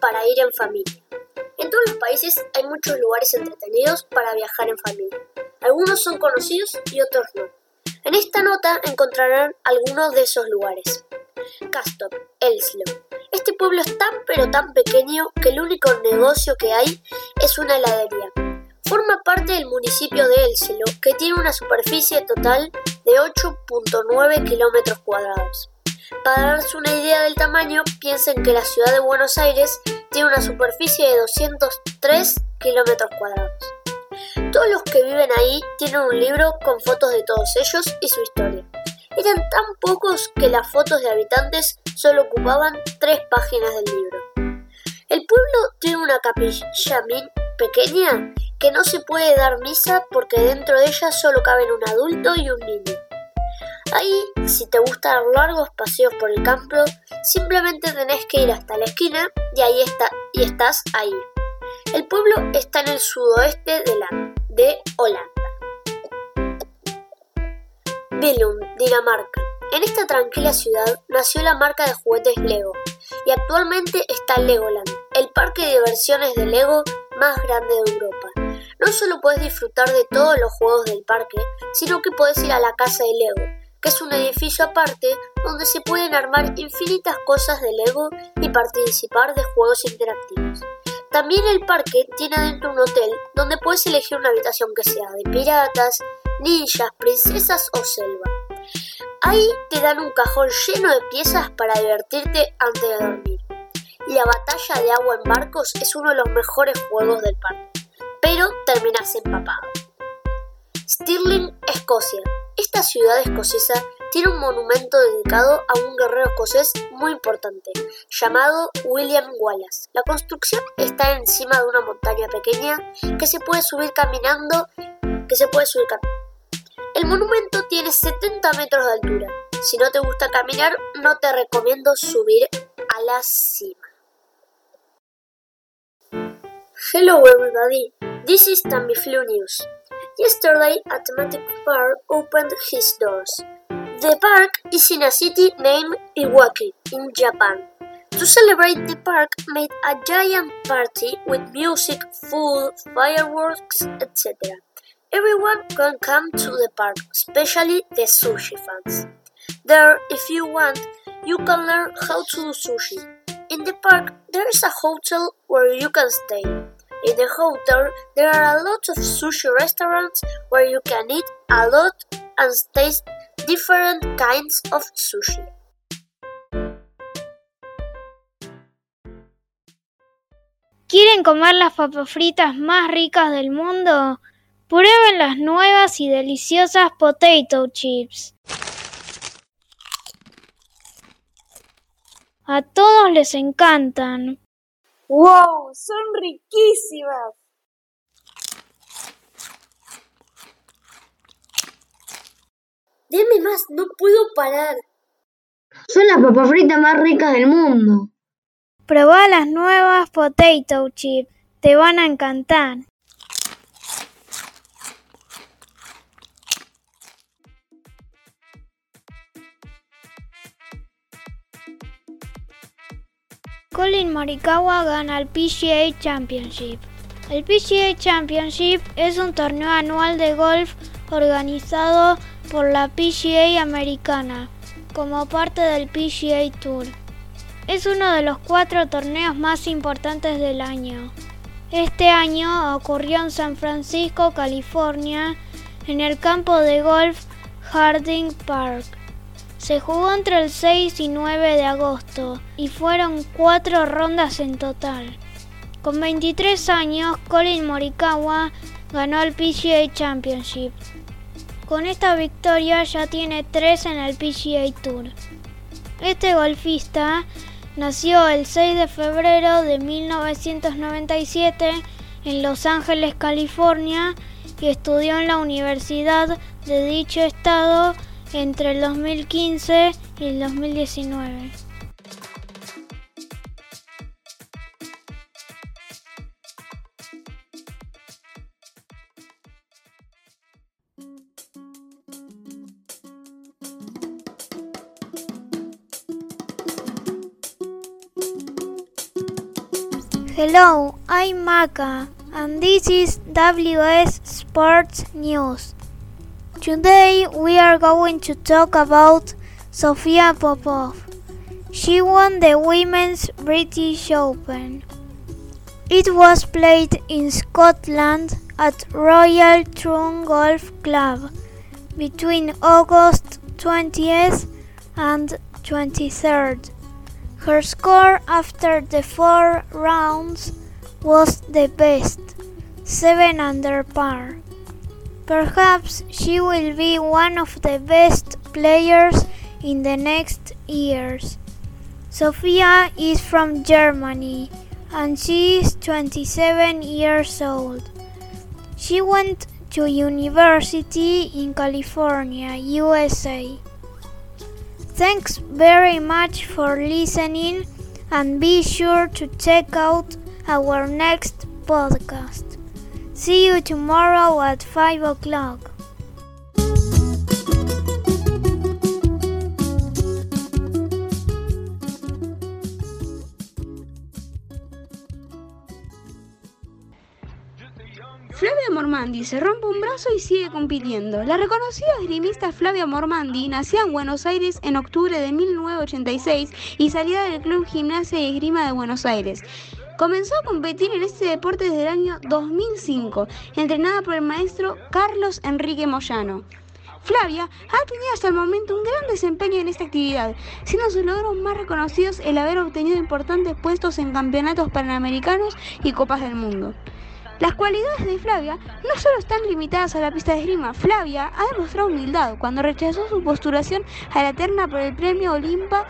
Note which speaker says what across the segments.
Speaker 1: para ir en familia. En todos los países hay muchos lugares entretenidos para viajar en familia. Algunos son conocidos y otros no. En esta nota encontrarán algunos de esos lugares. Castor, Elslo. Este pueblo es tan pero tan pequeño que el único negocio que hay es una heladería. Forma parte del municipio de Elslo, que tiene una superficie total de 8.9 kilómetros cuadrados. Para darse una idea del tamaño, piensen que la ciudad de Buenos Aires tiene una superficie de 203 kilómetros cuadrados. Todos los que viven ahí tienen un libro con fotos de todos ellos y su historia. Eran tan pocos que las fotos de habitantes solo ocupaban tres páginas del libro. El pueblo tiene una capilla pequeña que no se puede dar misa porque dentro de ella solo caben un adulto y un niño. Ahí, si te gusta dar largos paseos por el campo, simplemente tenés que ir hasta la esquina y ahí está, y estás ahí. El pueblo está en el sudoeste de, la, de Holanda. Billund, Dinamarca. En esta tranquila ciudad nació la marca de juguetes Lego y actualmente está Legoland, el parque de diversiones de Lego más grande de Europa. No solo puedes disfrutar de todos los juegos del parque, sino que puedes ir a la casa de Lego, que es un edificio aparte donde se pueden armar infinitas cosas de Lego y participar de juegos interactivos. También el parque tiene adentro un hotel donde puedes elegir una habitación que sea de piratas, ninjas, princesas o selva. Ahí te dan un cajón lleno de piezas para divertirte antes de dormir. La batalla de agua en barcos es uno de los mejores juegos del parque, pero terminas empapado. Stirling, Escocia. Esta ciudad escocesa tiene un monumento dedicado a un guerrero escocés muy importante, llamado William Wallace. La construcción está encima de una montaña pequeña que se puede subir caminando, que se puede subir El monumento tiene 70 metros de altura. Si no te gusta caminar, no te recomiendo subir a la cima. Hello everybody, this is Tamiflu News. Yesterday, Atlantic Park opened his doors. The park is in a city named Iwaki, in Japan. To celebrate, the park made a giant party with music, food, fireworks, etc. Everyone can come to the park, especially the sushi fans. There, if you want, you can learn how to do sushi. In the park, there is a hotel where you can stay. In the hotel, there are a lot of sushi restaurants where you can eat a lot and taste different kinds of sushi.
Speaker 2: ¿Quieren comer las papas fritas más ricas del mundo? Prueben las nuevas y deliciosas potato chips. A todos les encantan.
Speaker 3: ¡Wow! ¡Son riquísimas!
Speaker 1: Deme más, no puedo parar.
Speaker 4: Son las papas fritas más ricas del mundo.
Speaker 2: Probá las nuevas potato chips, te van a encantar. Colin Morikawa gana el PGA Championship. El PGA Championship es un torneo anual de golf organizado por la PGA americana como parte del PGA Tour. Es uno de los cuatro torneos más importantes del año. Este año ocurrió en San Francisco, California, en el campo de golf Harding Park. Se jugó entre el 6 y 9 de agosto y fueron cuatro rondas en total. Con 23 años, Colin Morikawa ganó el PGA Championship. Con esta victoria ya tiene tres en el PGA Tour. Este golfista nació el 6 de febrero de 1997 en Los Ángeles, California, y estudió en la Universidad de dicho estado entre el 2015 y el 2019. Hello, I'm Maka, and this is WS Sports News. Today we are going to talk about Sofia Popov. She won the Women's British Open. It was played in Scotland at Royal Troon Golf Club between August 20th and 23rd. Her score after the four rounds was the best, 7 under par. Perhaps she will be one of the best players in the next years. Sofia is from Germany and she is 27 years old. She went to university in California, USA. Thanks very much for listening and be sure to check out our next podcast. See you tomorrow at 5 o'clock.
Speaker 5: Flavia Mormandi se rompe un brazo y sigue compitiendo. La reconocida esgrimista Flavia Mormandi nació en Buenos Aires en octubre de 1986 y salía del Club Gimnasia y Esgrima de Buenos Aires. Comenzó a competir en este deporte desde el año 2005, entrenada por el maestro Carlos Enrique Moyano. Flavia ha tenido hasta el momento un gran desempeño en esta actividad, siendo sus logros más reconocidos el haber obtenido importantes puestos en campeonatos panamericanos y copas del mundo. Las cualidades de Flavia no solo están limitadas a la pista de esgrima. Flavia ha demostrado humildad cuando rechazó su postulación a la terna por el premio Olimpa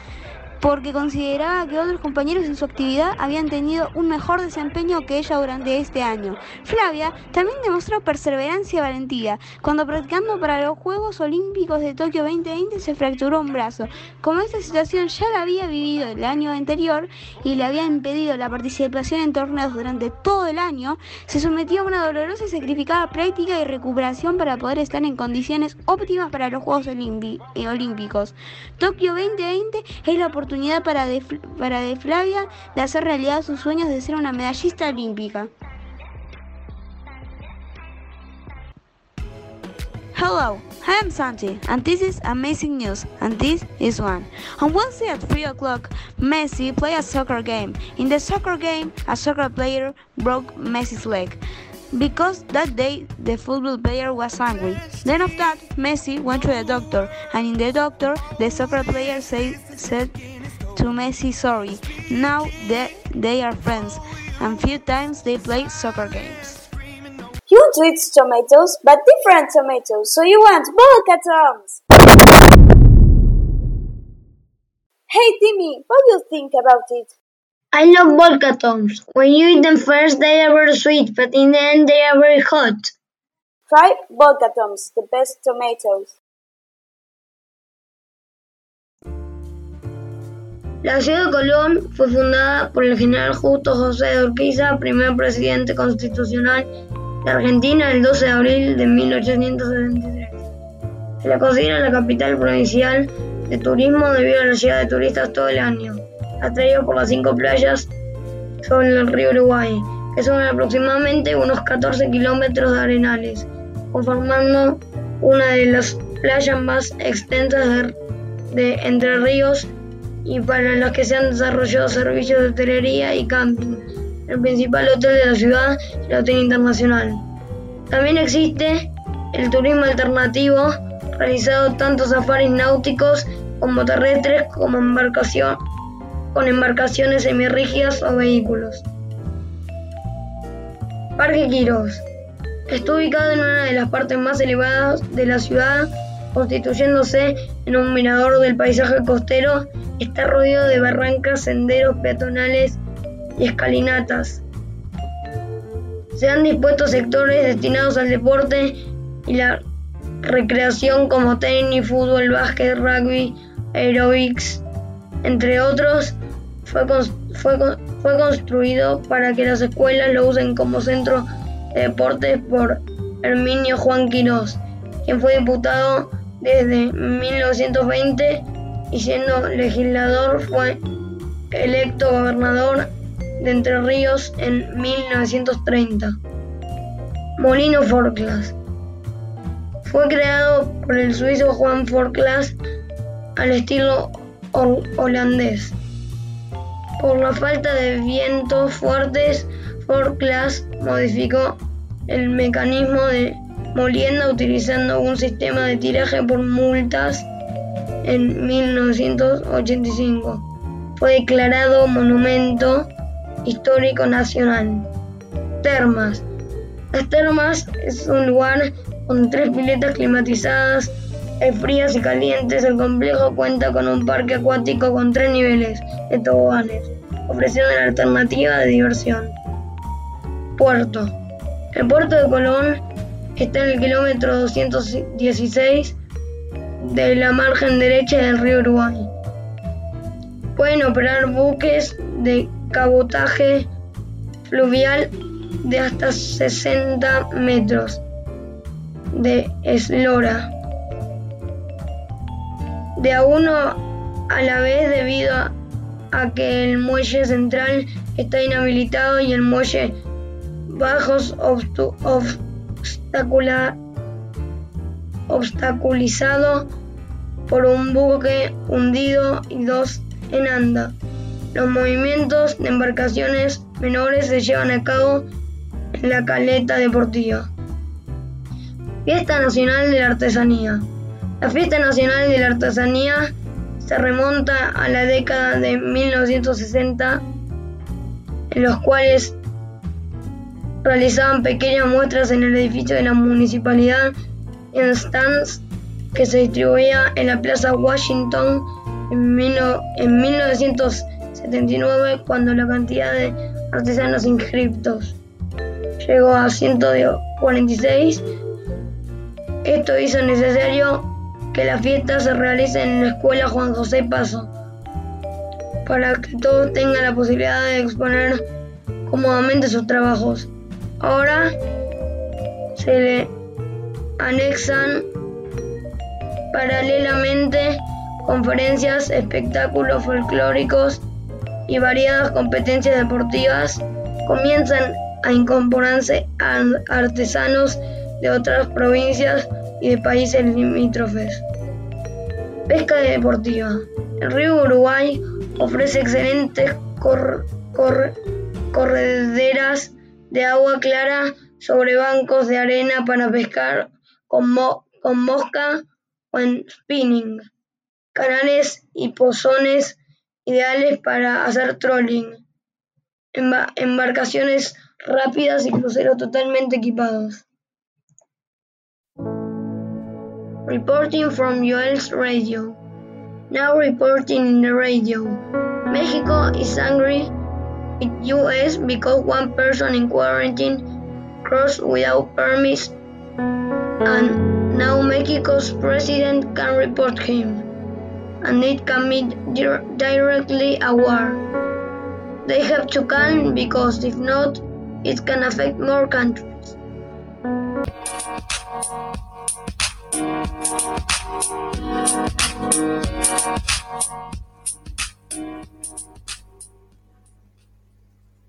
Speaker 5: porque consideraba que otros compañeros en su actividad habían tenido un mejor desempeño que ella durante este año. Flavia también demostró perseverancia y valentía cuando practicando para los Juegos Olímpicos de Tokio 2020 se fracturó un brazo. Como esta situación ya la había vivido el año anterior y le había impedido la participación en torneos durante todo el año, se sometió a una dolorosa y sacrificada práctica y recuperación para poder estar en condiciones óptimas para los Juegos Olímpicos. Tokio 2020 es la oportunidad oportunidad para de, para de Flavia de hacer realidad sus sueños de ser una medallista olímpica. Hello, I am Santi, and this is amazing news, and this is one. On Wednesday at 3 o'clock, Messi played a soccer game. In the soccer game, a soccer player broke Messi's leg because that day the football player was angry. Then of that, Messi went to the doctor, and in the doctor, the soccer player say, said to Messi sorry. Now they, they are friends, and few times they play soccer games.
Speaker 3: You want to eat tomatoes, but different tomatoes, so you want vodka toms. Hey Timmy, what do you think about it?
Speaker 4: I love volcatoms. When you eat them first, they are very sweet, but in the end, they are very hot.
Speaker 3: Try volcatoms, the best tomatoes.
Speaker 4: La ciudad de Colón fue fundada por el general Justo José de Urquiza, primer presidente constitucional de Argentina, el 12 de abril de 1873. Se la considera la capital provincial de turismo debido a la llegada de turistas todo el año atraído por las cinco playas sobre el río Uruguay, que son aproximadamente unos 14 kilómetros de arenales, conformando una de las playas más extensas de, Entre Ríos y para las que se han desarrollado servicios de hotelería y camping. El principal hotel de la ciudad es el Hotel Internacional. También existe el turismo alternativo, realizado tanto safaris náuticos como terrestres como embarcación, con embarcaciones semirrígidas o vehículos. Parque Quirós. Está ubicado en una de las partes más elevadas de la ciudad, constituyéndose en un mirador del paisaje costero. Está rodeado de barrancas, senderos peatonales y escalinatas. Se han dispuesto sectores destinados al deporte y la recreación como tenis, fútbol, básquet, rugby, aerobics, entre otros, fue, construido para que las escuelas lo usen como centro de deportes por Herminio Juan Quirós, quien fue diputado desde 1920 y siendo legislador fue electo gobernador de Entre Ríos en 1930. Molino Forclas. Fue creado por el suizo Juan Forclas al estilo holandés. Por la falta de vientos fuertes, Forclas modificó el mecanismo de molienda utilizando un sistema de tiraje por multas en 1985. Fue declarado Monumento Histórico Nacional. Termas. Las termas es un lugar con tres piletas climatizadas, frías y calientes. El complejo cuenta con un parque acuático con tres niveles de toboganes, ofreciendo una alternativa de diversión. Puerto. El puerto de Colón está en el kilómetro 216 de la margen derecha del río Uruguay. Pueden operar buques de cabotaje fluvial de hasta 60 metros de eslora, de a uno a la vez debido a que el muelle central está inhabilitado y el muelle bajos obstaculizado por un buque hundido y dos en anda. Los movimientos de embarcaciones menores se llevan a cabo en la caleta deportiva. Fiesta Nacional de la Artesanía. La Fiesta Nacional de la Artesanía se remonta a la década de 1960, en los cuales realizaban pequeñas muestras en el edificio de la municipalidad en stands que se distribuía en la Plaza Washington en, en 1979 cuando la cantidad de artesanos inscriptos llegó a 146. Esto hizo necesario que la fiesta se realice en la escuela Juan José Paso para que todos tengan la posibilidad de exponer cómodamente sus trabajos. Ahora se le anexan paralelamente conferencias, espectáculos folclóricos y variadas competencias deportivas. Comienzan a incorporarse a artesanos de otras provincias y de países limítrofes. Pesca deportiva. El río Uruguay ofrece excelentes correderas de agua clara sobre bancos de arena para pescar con, mosca o en spinning, canales y pozones ideales para hacer trolling, embarcaciones rápidas y cruceros totalmente equipados. Reporting from Joel's Radio. Now reporting in the radio. Mexico is angry with US because one person in quarantine crossed without permits and now Mexico's president can report him and it can be directly a war. They have to calm because if not, it can affect more countries.